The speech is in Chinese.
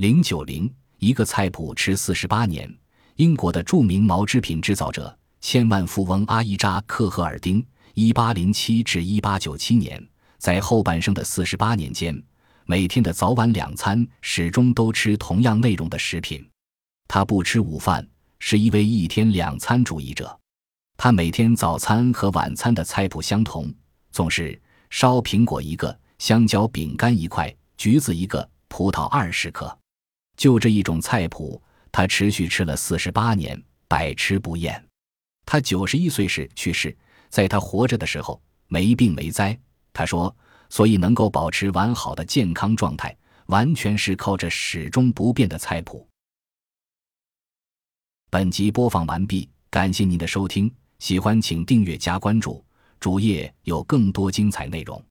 零九零一个菜谱吃四十八年。英国的著名毛织品制造者、千万富翁阿伊扎克赫尔丁，一八零七至一八九七年，在后半生的四十八年间，每天的早晚两餐始终都吃同样内容的食品。他不吃午饭，是一位一天两餐主义者。他每天早餐和晚餐的菜谱相同，总是烧苹果一个，香蕉饼干一块，橘子一个，葡萄二十克。就这一种菜谱。他持续吃了四十八年，百吃不厌。他九十一岁时去世，在他活着的时候没病没灾。他说：“所以能够保持完好的健康状态，完全是靠着始终不变的菜谱。”本集播放完毕，感谢您的收听，喜欢请订阅加关注，主页有更多精彩内容。